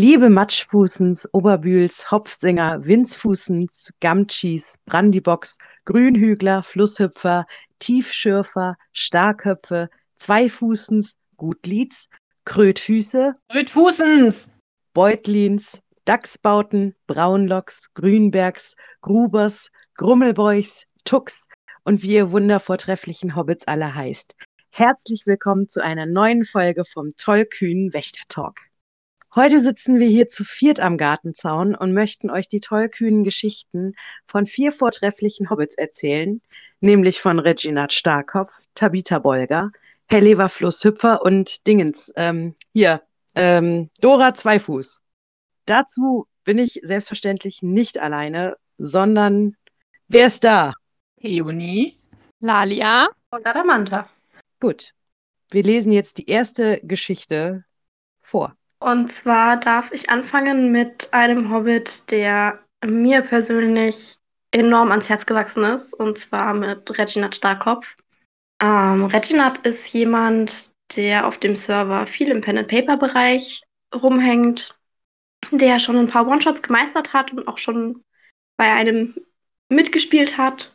Liebe Matschfußens, Oberbühls, Hopfsinger, Winzfußens, Gamtschis, Brandybox, Grünhügler, Flusshüpfer, Tiefschürfer, Starköpfe, Zweifußens, Gutlieds, Krötfüße, Krötfußens, Beutlins, Dachsbauten, Braunlocks, Grünbergs, Grubers, Grummelbräuchs, Tux und wie ihr wundervortrefflichen Hobbits alle heißt. Herzlich willkommen zu einer neuen Folge vom tollkühnen Wächtertalk. Heute sitzen wir hier zu viert am Gartenzaun und möchten euch die tollkühnen Geschichten von vier vortrefflichen Hobbits erzählen, nämlich von Reginald Starkopf, Tabitha Bolger, Hellever Flusshüpfer und Dingens, ähm, hier, ähm, Dora Zweifuß. Dazu bin ich selbstverständlich nicht alleine, sondern wer ist da? Heoni, Lalia und Adamanta. Gut. Wir lesen jetzt die erste Geschichte vor. Und zwar darf ich anfangen mit einem Hobbit, der mir persönlich enorm ans Herz gewachsen ist, und zwar mit Reginald Starkopf. Ähm, Reginald ist jemand, der auf dem Server viel im Pen-and-Paper-Bereich rumhängt, der schon ein paar One-Shots gemeistert hat und auch schon bei einem mitgespielt hat.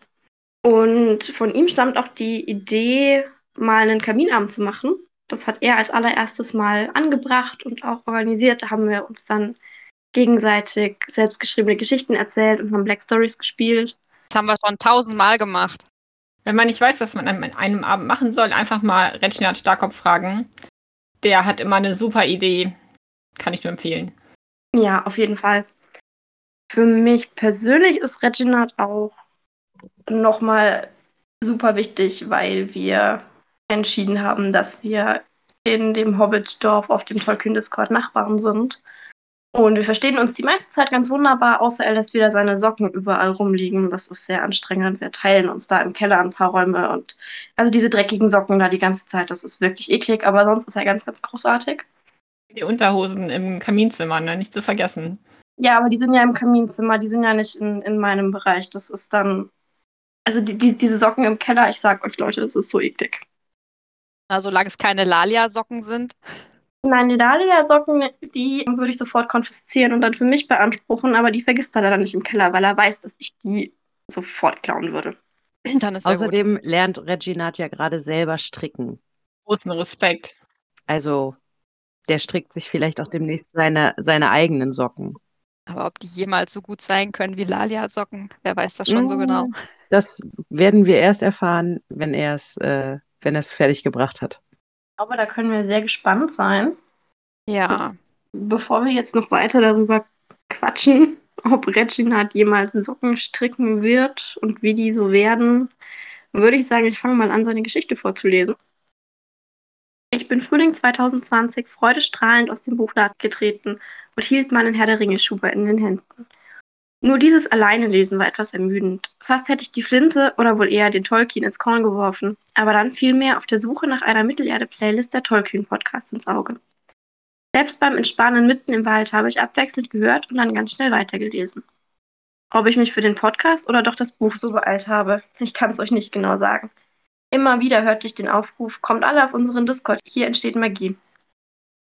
Und von ihm stammt auch die Idee, mal einen Kaminabend zu machen. Das hat er als allererstes Mal angebracht und auch organisiert. Da haben wir uns dann gegenseitig selbstgeschriebene Geschichten erzählt und haben Black Stories gespielt. Das haben wir schon tausendmal gemacht. Wenn man nicht weiß, was man an einem Abend machen soll, einfach mal Reginald Starkopf fragen. Der hat immer eine super Idee. Kann ich nur empfehlen. Ja, auf jeden Fall. Für mich persönlich ist Reginald auch nochmal super wichtig, weil wir entschieden haben, dass wir in dem Hobbit-Dorf auf dem Tolkien-Discord Nachbarn sind. Und wir verstehen uns die meiste Zeit ganz wunderbar, außer er lässt wieder seine Socken überall rumliegen. Das ist sehr anstrengend. Wir teilen uns da im Keller ein paar Räume und also diese dreckigen Socken da die ganze Zeit, das ist wirklich eklig, aber sonst ist er ganz, ganz großartig. Die Unterhosen im Kaminzimmer, ne? Nicht zu vergessen. Ja, aber die sind ja im Kaminzimmer, die sind ja nicht in, in meinem Bereich. Das ist dann. Also die, die, diese Socken im Keller, ich sag euch Leute, das ist so eklig. Na, solange es keine Lalia-Socken sind. Nein, die Dahlia-Socken, die würde ich sofort konfiszieren und dann für mich beanspruchen, aber die vergisst er dann nicht im Keller, weil er weiß, dass ich die sofort klauen würde. Dann ist Außerdem lernt Reginald ja gerade selber stricken. Großen Respekt. Also, der strickt sich vielleicht auch demnächst seine, seine eigenen Socken. Aber ob die jemals so gut sein können wie Lalia-Socken, wer weiß das schon so genau. Das werden wir erst erfahren, wenn er es, äh, wenn er es fertig gebracht hat. Aber da können wir sehr gespannt sein. Ja. Bevor wir jetzt noch weiter darüber quatschen, ob Reginald jemals Socken stricken wird und wie die so werden, würde ich sagen, ich fange mal an, seine Geschichte vorzulesen. Ich bin Frühling 2020 freudestrahlend aus dem Buchladen getreten und hielt meinen Herr der Ringe-Schuber in den Händen. Nur dieses alleine Lesen war etwas ermüdend. Fast hätte ich die Flinte oder wohl eher den Tolkien ins Korn geworfen, aber dann fiel mir auf der Suche nach einer Mittelerde-Playlist der Tolkien-Podcast ins Auge. Selbst beim Entspannen mitten im Wald habe ich abwechselnd gehört und dann ganz schnell weitergelesen. Ob ich mich für den Podcast oder doch das Buch so beeilt habe, ich kann es euch nicht genau sagen. Immer wieder hörte ich den Aufruf, kommt alle auf unseren Discord, hier entsteht Magie.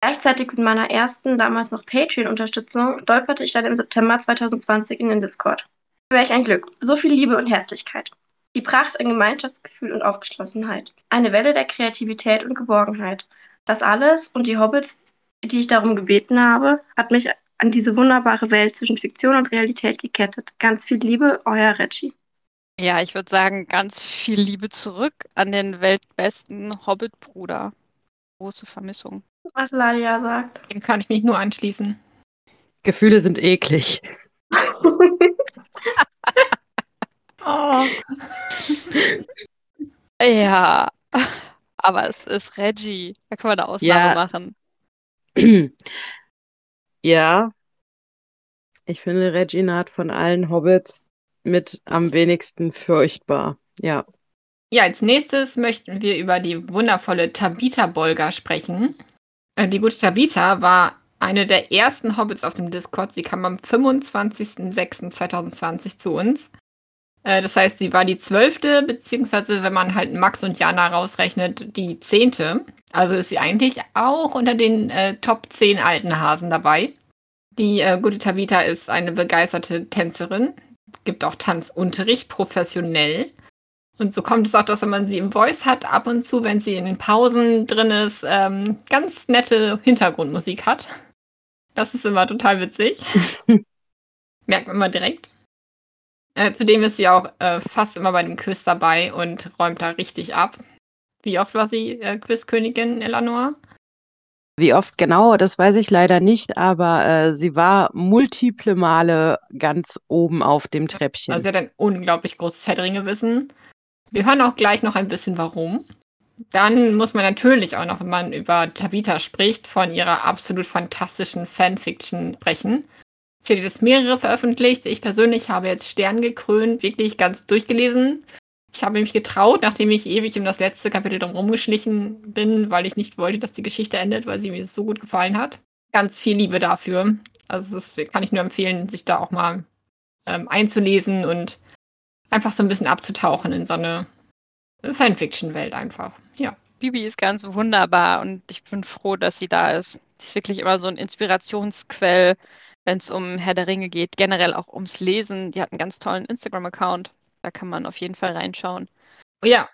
Gleichzeitig mit meiner ersten, damals noch Patreon-Unterstützung, stolperte ich dann im September 2020 in den Discord. Welch ein Glück. So viel Liebe und Herzlichkeit. Die Pracht an Gemeinschaftsgefühl und Aufgeschlossenheit. Eine Welle der Kreativität und Geborgenheit. Das alles und die Hobbits, die ich darum gebeten habe, hat mich an diese wunderbare Welt zwischen Fiktion und Realität gekettet. Ganz viel Liebe, euer Reggie. Ja, ich würde sagen, ganz viel Liebe zurück an den weltbesten Hobbit-Bruder. Große Vermissung. Was Lalia sagt. Dem kann ich mich nur anschließen. Gefühle sind eklig. Oh. Ja, aber es ist Reggie. Da können wir eine Ausnahme Ja. machen. ja, ich finde Reginald von allen Hobbits mit am wenigsten furchtbar. Ja. Ja, als nächstes möchten wir über die wundervolle Tabitha Bolger sprechen. Äh, Die gute Tabitha war eine der ersten Hobbits auf dem Discord. Sie kam am 25.06.2020 zu uns. Äh, Das heißt, sie war die zwölfte, beziehungsweise wenn man halt Max und Jana rausrechnet, die zehnte. Also ist sie eigentlich auch unter den äh, Top 10 alten Hasen dabei. Die äh, gute Tabitha ist eine begeisterte Tänzerin, gibt auch Tanzunterricht professionell. Und so kommt es auch, dass wenn man sie im Voice hat, ab und zu, wenn sie in den Pausen drin ist, ähm, ganz nette Hintergrundmusik hat. Das ist immer total witzig. Merkt man mal direkt. Äh, zudem ist sie auch äh, fast immer bei dem Quiz dabei und räumt da richtig ab. Wie oft war sie äh, Quizkönigin, Eleanor? Wie oft genau, das weiß ich leider nicht, aber äh, sie war multiple Male ganz oben auf dem Treppchen. Also sie hat ein unglaublich großes Herr wissen Wir hören auch gleich noch ein bisschen warum. Dann muss man natürlich auch noch, wenn man über Tabitha spricht, von ihrer absolut fantastischen Fanfiction sprechen. Sie hat jetzt mehrere veröffentlicht. Ich persönlich habe jetzt Stern gekrönt, wirklich ganz durchgelesen. Ich habe mich getraut, nachdem ich ewig um das letzte Kapitel drum geschlichen bin, weil ich nicht wollte, dass die Geschichte endet, weil sie mir so gut gefallen hat. Ganz viel Liebe dafür. Also das kann ich nur empfehlen, sich da auch mal ähm, einzulesen und einfach so ein bisschen abzutauchen in so eine Fanfiction-Welt einfach. Ja. Bibi ist ganz wunderbar und ich bin froh, dass sie da ist. Sie ist wirklich immer so ein Inspirationsquell, wenn es um Herr der Ringe geht, generell auch ums Lesen. Die hat einen ganz tollen Instagram-Account. Da kann man auf jeden Fall reinschauen. Ja.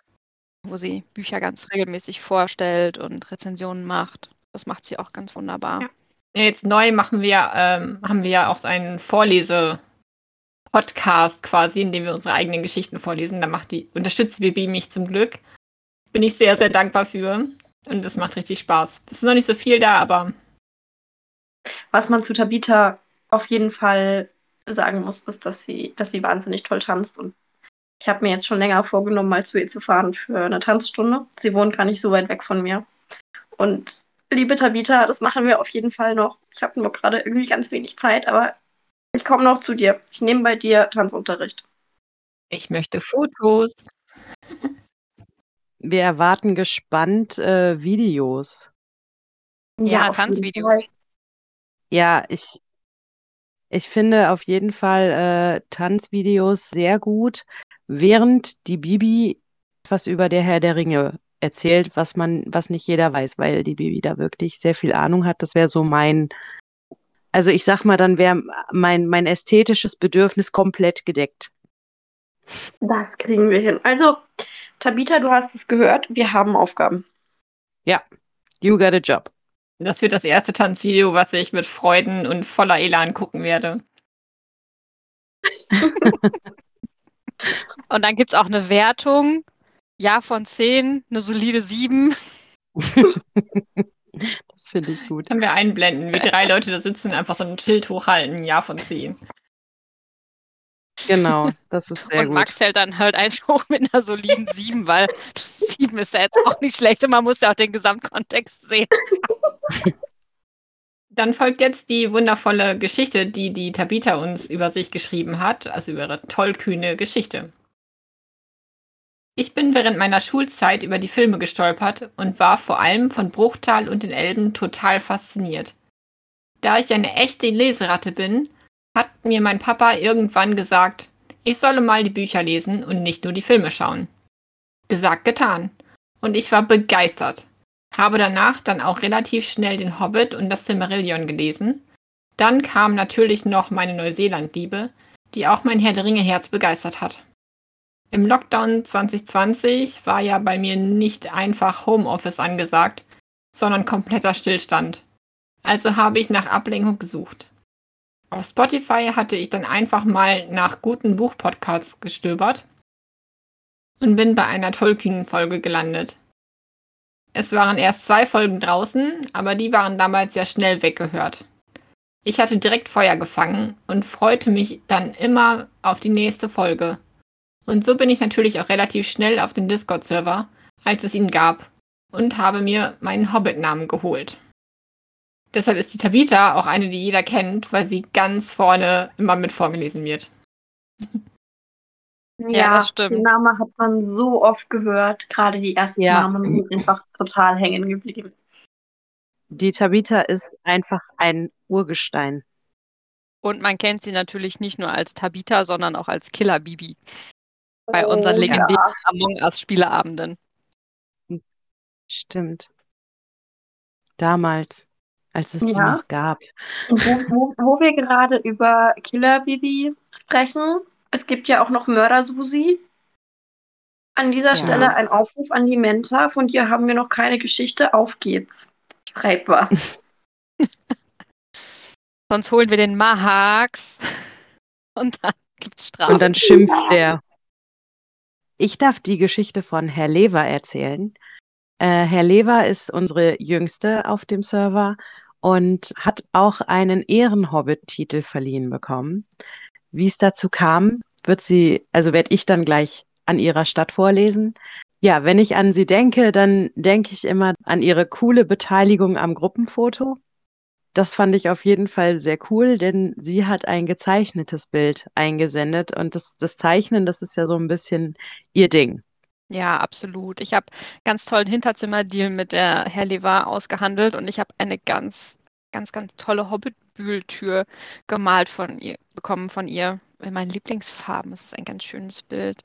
Wo sie Bücher ganz regelmäßig vorstellt und Rezensionen macht. Das macht sie auch ganz wunderbar. Ja. Jetzt neu machen wir, ähm, haben wir ja auch einen Vorlese-Podcast quasi, in dem wir unsere eigenen Geschichten vorlesen. Da macht die, unterstützt Bibi mich zum Glück. Bin ich sehr, sehr dankbar für. Und das macht richtig Spaß. Es ist noch nicht so viel da, aber. Was man zu Tabitha auf jeden Fall sagen muss, ist, dass sie, dass sie wahnsinnig toll tanzt und ich habe mir jetzt schon länger vorgenommen, mal zu ihr zu fahren für eine Tanzstunde. Sie wohnt gar nicht so weit weg von mir. Und liebe Tabitha, das machen wir auf jeden Fall noch. Ich habe nur gerade irgendwie ganz wenig Zeit, aber ich komme noch zu dir. Ich nehme bei dir Tanzunterricht. Ich möchte Fotos. Wir erwarten gespannt äh, Videos. Ja, ja Tanzvideos. Ja, ich, ich finde auf jeden Fall äh, Tanzvideos sehr gut während die Bibi etwas über der Herr der Ringe erzählt, was man, was nicht jeder weiß, weil die Bibi da wirklich sehr viel Ahnung hat. Das wäre so mein, also ich sag mal, dann wäre mein, mein ästhetisches Bedürfnis komplett gedeckt. Das kriegen wir hin. Also, Tabitha, du hast es gehört, wir haben Aufgaben. Ja, you got a job. Das wird das erste Tanzvideo, was ich mit Freuden und voller Elan gucken werde. Und dann gibt es auch eine Wertung. Ja von 10, eine solide 7. das finde ich gut. Können wir einblenden, wie drei Leute da sitzen und einfach so ein Schild hochhalten, Ja von 10. Genau, das ist sehr und gut. Und Max hält dann halt eins hoch mit einer soliden 7, weil 7 ist ja jetzt auch nicht schlecht und man muss ja auch den Gesamtkontext sehen. Dann folgt jetzt die wundervolle Geschichte, die die Tabitha uns über sich geschrieben hat, also über ihre tollkühne Geschichte. Ich bin während meiner Schulzeit über die Filme gestolpert und war vor allem von Bruchtal und den Elben total fasziniert. Da ich eine echte Leseratte bin, hat mir mein Papa irgendwann gesagt, ich solle mal die Bücher lesen und nicht nur die Filme schauen. Gesagt, getan. Und ich war begeistert. Habe danach dann auch relativ schnell den Hobbit und das Silmarillion gelesen. Dann kam natürlich noch meine Neuseeland-Liebe, die auch mein Herr der Ringe-Herz begeistert hat. Im Lockdown 2020 war ja bei mir nicht einfach Homeoffice angesagt, sondern kompletter Stillstand. Also habe ich nach Ablenkung gesucht. Auf Spotify hatte ich dann einfach mal nach guten Buchpodcasts gestöbert und bin bei einer Tolkien-Folge gelandet. Es waren erst zwei Folgen draußen, aber die waren damals sehr schnell weggehört. Ich hatte direkt Feuer gefangen und freute mich dann immer auf die nächste Folge. Und so bin ich natürlich auch relativ schnell auf den Discord-Server, als es ihn gab, und habe mir meinen Hobbit-Namen geholt. Deshalb ist die Tabitha auch eine, die jeder kennt, weil sie ganz vorne immer mit vorgelesen wird. Ja, ja, das stimmt. Den Namen hat man so oft gehört. Gerade die ersten ja. Namen sind einfach total hängen geblieben. Die Tabitha ist einfach ein Urgestein. Und man kennt sie natürlich nicht nur als Tabitha, sondern auch als Killer Bibi. Bei oh, unseren legendären ja. Among Us Spieleabenden. Stimmt. Damals, als es die Ja. noch gab. Und wo, wo, wo wir gerade über Killer Bibi sprechen, es gibt ja auch noch Mörder Susi. An dieser Ja. Stelle ein Aufruf an die Mensa. Von dir haben wir noch keine Geschichte. Auf geht's. Schreib was. Sonst holen wir den Mahax und dann gibt's Strafe. Und dann schimpft er. Ich darf die Geschichte von Herr Lever erzählen. Äh, Herr Lever ist unsere jüngste auf dem Server und hat auch einen Ehrenhobbit-Titel verliehen bekommen. Wie es dazu kam, wird sie, also werde ich dann gleich an ihrer Stadt vorlesen. Ja, wenn ich an sie denke, dann denke ich immer an ihre coole Beteiligung am Gruppenfoto. Das fand ich auf jeden Fall sehr cool, denn sie hat ein gezeichnetes Bild eingesendet und das, das Zeichnen, das ist ja so ein bisschen ihr Ding. Ja, absolut. Ich habe ganz tollen Hinterzimmerdeal mit der Herr Levar ausgehandelt und ich habe eine ganz, ganz, ganz tolle Hobbitbühltür gemalt von ihr, bekommen von ihr. In meinen Lieblingsfarben. Es ist ein ganz schönes Bild.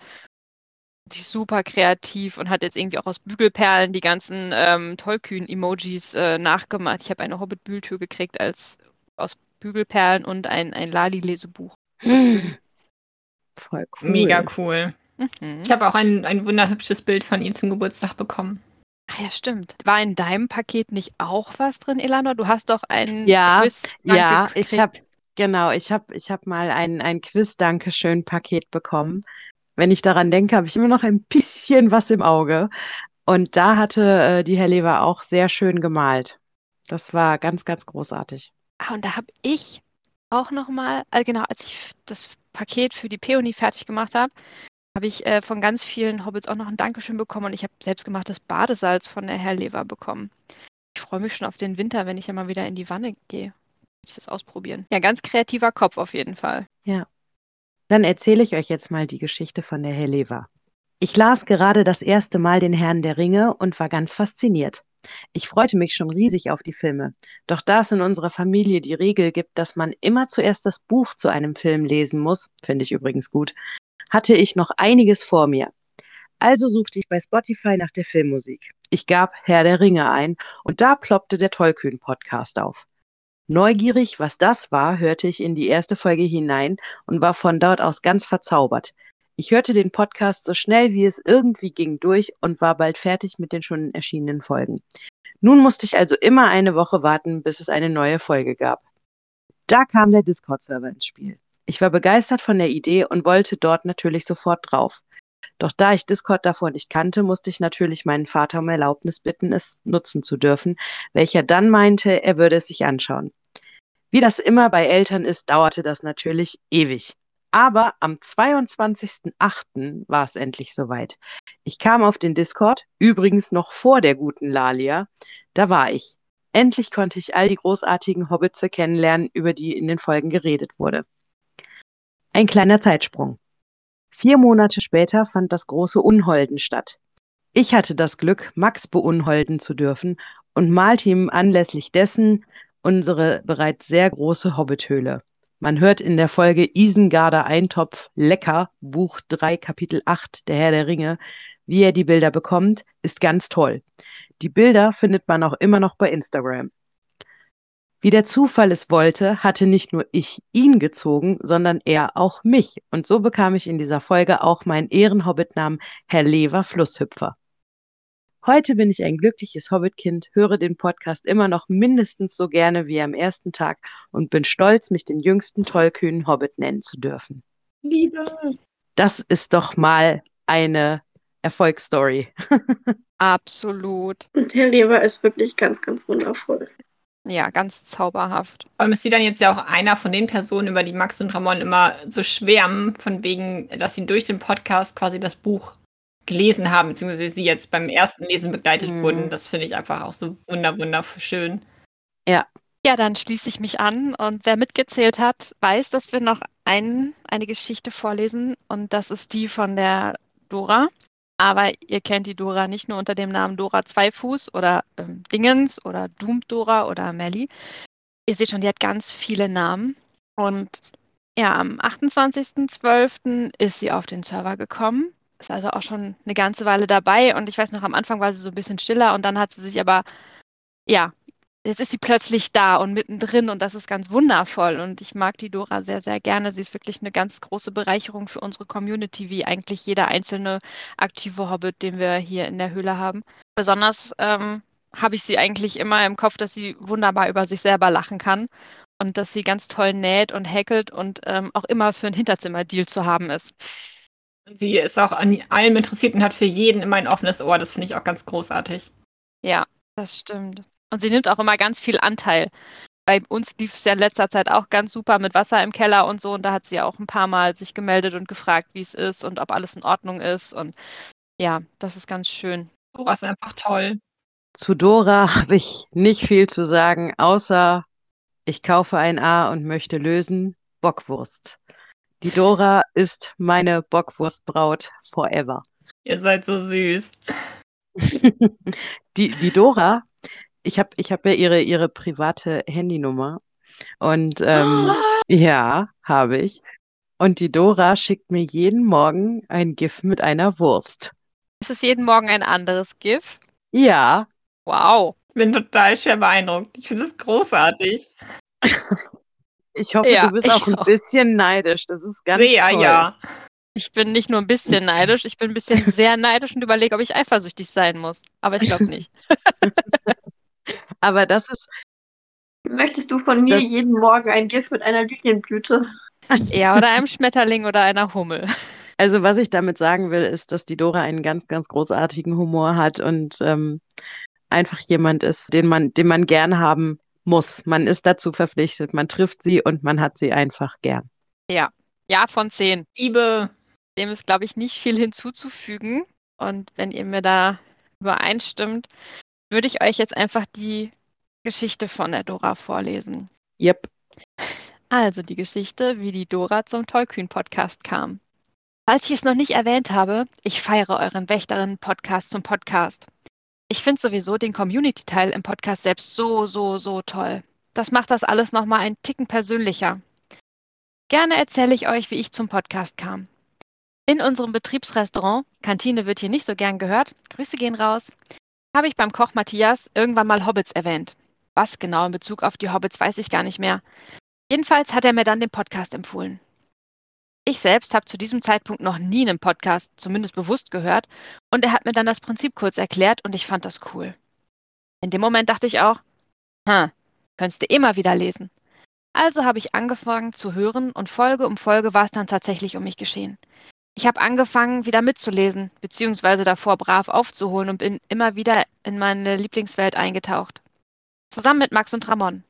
Sie ist super kreativ und hat jetzt irgendwie auch aus Bügelperlen die ganzen ähm, Tollkühn-Emojis äh, nachgemacht. Ich habe eine Hobbit-Bühltür gekriegt als aus Bügelperlen und ein, ein Lali-Lesebuch. Voll cool. Mega cool. Mhm. Ich habe auch ein, ein wunderhübsches Bild von ihm zum Geburtstag bekommen. Ah ja, stimmt. War in deinem Paket nicht auch was drin, Elanor? Du hast doch ein Ja, Quiz Ja, gekriegt. ich habe genau, ich habe ich hab mal ein, ein Quiz-Dankeschön-Paket bekommen. Wenn ich daran denke, habe ich immer noch ein bisschen was im Auge. Und da hatte äh, die Herr Lever auch sehr schön gemalt. Das war ganz, ganz großartig. Ah, und da habe ich auch nochmal, äh, genau, als ich das Paket für die Peony fertig gemacht habe, habe ich äh, von ganz vielen Hobbits auch noch ein Dankeschön bekommen und ich habe selbstgemachtes Badesalz von der Herr Lever bekommen. Ich freue mich schon auf den Winter, wenn ich ja mal wieder in die Wanne gehe. Ich das ausprobieren. Ja, ganz kreativer Kopf auf jeden Fall. Dann erzähle ich euch jetzt mal die Geschichte von der Herr Lever. Ich las gerade das erste Mal den Herrn der Ringe und war ganz fasziniert. Ich freute mich schon riesig auf die Filme. Doch da es in unserer Familie die Regel gibt, dass man immer zuerst das Buch zu einem Film lesen muss, finde ich übrigens gut, hatte ich noch einiges vor mir. Also suchte ich bei Spotify nach der Filmmusik. Ich gab Herr der Ringe ein und da ploppte der Tollkühn-Podcast auf. Neugierig, was das war, hörte ich in die erste Folge hinein und war von dort aus ganz verzaubert. Ich hörte den Podcast so schnell wie es irgendwie ging durch und war bald fertig mit den schon erschienenen Folgen. Nun musste ich also immer eine Woche warten, bis es eine neue Folge gab. Da kam der Discord-Server ins Spiel. Ich war begeistert von der Idee und wollte dort natürlich sofort drauf. Doch da ich Discord davor nicht kannte, musste ich natürlich meinen Vater um Erlaubnis bitten, es nutzen zu dürfen, welcher dann meinte, er würde es sich anschauen. Wie das immer bei Eltern ist, dauerte das natürlich ewig. Aber am 22.08. war es endlich soweit. Ich kam auf den Discord, übrigens noch vor der guten Lalia. Da war ich. Endlich konnte ich all die großartigen Hobbitze kennenlernen, über die in den Folgen geredet wurde. Ein kleiner Zeitsprung. Vier Monate später fand das große Unholden statt. Ich hatte das Glück, Max beunholden zu dürfen und malte ihm anlässlich dessen unsere bereits sehr große Hobbithöhle. Man hört in der Folge Isengarder Eintopf Lecker, Buch 3, Kapitel 8, Der Herr der Ringe, wie er die Bilder bekommt, ist ganz toll. Die Bilder findet man auch immer noch bei Instagram. Wie der Zufall es wollte, hatte nicht nur ich ihn gezogen, sondern er auch mich. Und so bekam ich in dieser Folge auch meinen Ehrenhobbit-Namen Herr Lever Flusshüpfer. Heute bin ich ein glückliches Hobbitkind, höre den Podcast immer noch mindestens so gerne wie am ersten Tag und bin stolz, mich den jüngsten tollkühnen Hobbit nennen zu dürfen. Liebe. Das ist doch mal eine Erfolgsstory. Absolut. Und Herr Leber ist wirklich ganz, ganz wundervoll. Ja, ganz zauberhaft. Vor allem ist sie dann jetzt ja auch einer von den Personen, über die Max und Ramon immer so schwärmen, von wegen, dass sie durch den Podcast quasi das Buch gelesen haben, beziehungsweise sie jetzt beim ersten Lesen begleitet Mhm. wurden. Das finde ich einfach auch so wunder, wunderschön. Ja, dann schließe ich mich an und wer mitgezählt hat, weiß, dass wir noch ein, eine Geschichte vorlesen und das ist die von der Dora. Aber ihr kennt die Dora nicht nur unter dem Namen Dora Zweifuß oder ähm, Dingens oder Doomed Dora oder Melly. Ihr seht schon, die hat ganz viele Namen. Und ja, am 28.12. ist sie auf den Server gekommen. Ist also auch schon eine ganze Weile dabei. Und ich weiß noch, am Anfang war sie so ein bisschen stiller und dann hat sie sich aber, ja, jetzt ist sie plötzlich da und mittendrin und das ist ganz wundervoll. Und ich mag die Dora sehr, sehr gerne. Sie ist wirklich eine ganz große Bereicherung für unsere Community, wie eigentlich jeder einzelne aktive Hobbit, den wir hier in der Höhle haben. Besonders ähm, habe ich sie eigentlich immer im Kopf, dass sie wunderbar über sich selber lachen kann und dass sie ganz toll näht und häkelt und ähm, auch immer für ein Hinterzimmer-Deal zu haben ist. Sie ist auch an allem interessiert und hat für jeden immer ein offenes Ohr. Das finde ich auch ganz großartig. Ja, das stimmt. Und sie nimmt auch immer ganz viel Anteil. Bei uns lief es ja in letzter Zeit auch ganz super mit Wasser im Keller und so. Und da hat sie auch ein paar Mal sich gemeldet und gefragt, wie es ist und ob alles in Ordnung ist. Und ja, das ist ganz schön. Dora ist einfach toll. Zu Dora habe ich nicht viel zu sagen, außer ich kaufe ein A und möchte lösen Bockwurst. Die Dora ist meine Bockwurstbraut forever. Ihr seid so süß. die, die Dora ich habe ich hab ja ihre, ihre private Handynummer. Und ähm, ja, habe ich. Und die Dora schickt mir jeden Morgen ein GIF mit einer Wurst. Ist es jeden Morgen ein anderes GIF? Ja. Wow. Ich bin total schwer beeindruckt. Ich finde es großartig. ich hoffe, ja, du bist auch ein auch. bisschen neidisch. Das ist ganz Sehr, toll. ja. Ich bin nicht nur ein bisschen neidisch, ich bin ein bisschen sehr neidisch und überlege, ob ich eifersüchtig sein muss. Aber ich glaube nicht. Aber das ist. Möchtest du von mir jeden Morgen ein Gift mit einer Lilienblüte? Ja, oder einem Schmetterling oder einer Hummel. Also, was ich damit sagen will, ist, dass die Dora einen ganz, ganz großartigen Humor hat und ähm, einfach jemand ist, den man, den man gern haben muss. Man ist dazu verpflichtet. Man trifft sie und man hat sie einfach gern. Ja, ja, von zehn. Liebe. Dem ist, glaube ich, nicht viel hinzuzufügen. Und wenn ihr mir da übereinstimmt, würde ich euch jetzt einfach die Geschichte von der Dora vorlesen. Yep. Also die Geschichte, wie die Dora zum Tollkühn-Podcast kam. Falls ich es noch nicht erwähnt habe, ich feiere euren Wächterinnen-Podcast zum Podcast. Ich finde sowieso den Community-Teil im Podcast selbst so, so, so toll. Das macht das alles nochmal einen Ticken persönlicher. Gerne erzähle ich euch, wie ich zum Podcast kam. In unserem Betriebsrestaurant, Kantine wird hier nicht so gern gehört, Grüße gehen raus, habe ich beim Koch Matthias irgendwann mal Hobbits erwähnt. Was genau in Bezug auf die Hobbits weiß ich gar nicht mehr. Jedenfalls hat er mir dann den Podcast empfohlen. Ich selbst habe zu diesem Zeitpunkt noch nie einen Podcast, zumindest bewusst gehört, und er hat mir dann das Prinzip kurz erklärt und ich fand das cool. In dem Moment dachte ich auch, hm, könntest du immer wieder lesen. Also habe ich angefangen zu hören und Folge um Folge war es dann tatsächlich um mich geschehen. Ich habe angefangen, wieder mitzulesen, beziehungsweise davor brav aufzuholen und bin immer wieder in meine Lieblingswelt eingetaucht. Zusammen mit Max und Ramon.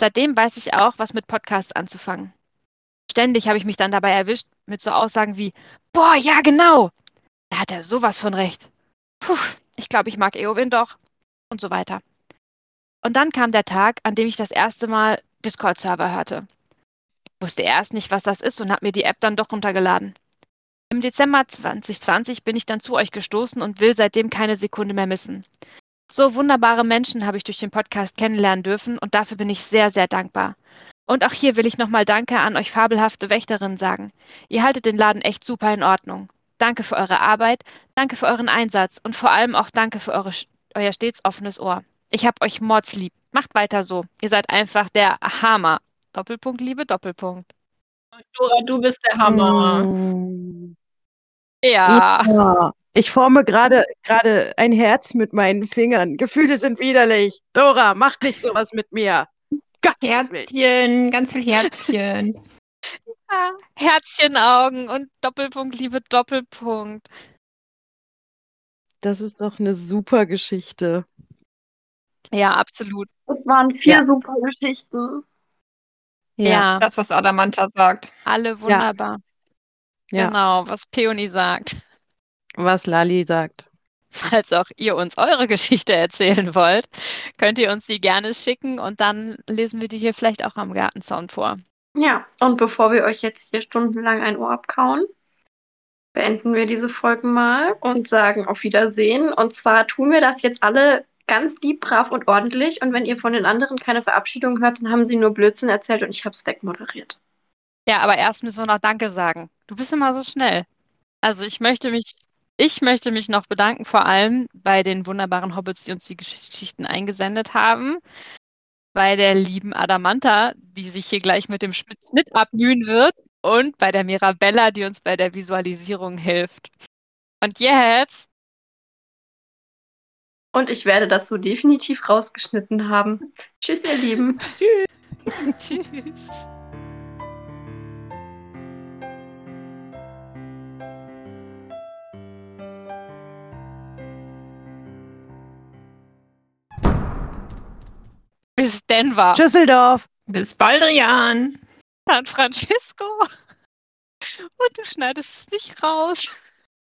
Seitdem weiß ich auch, was mit Podcasts anzufangen. Ständig habe ich mich dann dabei erwischt mit so Aussagen wie, boah, ja genau, da hat er sowas von recht. Puh, ich glaube, ich mag Eowyn doch. Und so weiter. Und dann kam der Tag, an dem ich das erste Mal Discord-Server hörte. Wusste erst nicht, was das ist und habe mir die App dann doch runtergeladen. Im Dezember 2020 bin ich dann zu euch gestoßen und will seitdem keine Sekunde mehr missen. So wunderbare Menschen habe ich durch den Podcast kennenlernen dürfen und dafür bin ich sehr, sehr dankbar. Und auch hier will ich nochmal Danke an euch fabelhafte Wächterinnen sagen. Ihr haltet den Laden echt super in Ordnung. Danke für eure Arbeit, danke für euren Einsatz und vor allem auch danke für eure, euer stets offenes Ohr. Ich hab euch mordslieb. Macht weiter so. Ihr seid einfach der Hammer. Doppelpunkt, Liebe, Doppelpunkt. Dora, du bist der Hammer. Mm. Ja. ja. Ich forme gerade gerade ein Herz mit meinen Fingern. Gefühle sind widerlich. Dora, mach nicht sowas mit mir. Gottes Herzchen, ganz viel Herzchen. ja, Herzchenaugen und Doppelpunkt, liebe Doppelpunkt. Das ist doch eine super Geschichte. Ja, absolut. Es waren vier ja. super Geschichten. Ja. ja. Das, was Adamanta sagt. Alle wunderbar. Ja. Genau, was Peony sagt. Was Lali sagt. Falls auch ihr uns eure Geschichte erzählen wollt, könnt ihr uns die gerne schicken und dann lesen wir die hier vielleicht auch am Gartenzaun vor. Ja, und bevor wir euch jetzt hier stundenlang ein Ohr abkauen, beenden wir diese Folgen mal und sagen auf Wiedersehen. Und zwar tun wir das jetzt alle ganz lieb, brav und ordentlich. Und wenn ihr von den anderen keine Verabschiedung hört, dann haben sie nur Blödsinn erzählt und ich habe es wegmoderiert. Ja, aber erst müssen wir noch Danke sagen. Du bist immer so schnell. Also ich möchte mich Ich möchte mich noch bedanken, vor allem bei den wunderbaren Hobbits, die uns die Geschichten eingesendet haben. Bei der lieben Adamanta, die sich hier gleich mit dem Schnitt abmühen wird. Und bei der Mirabella, die uns bei der Visualisierung hilft. Und jetzt. Und ich werde das so definitiv rausgeschnitten haben. Tschüss, ihr Lieben. Tschüss. Tschüss. Bis Denver. Düsseldorf. Bis Baldrian. San Francisco. Und du schneidest es nicht raus.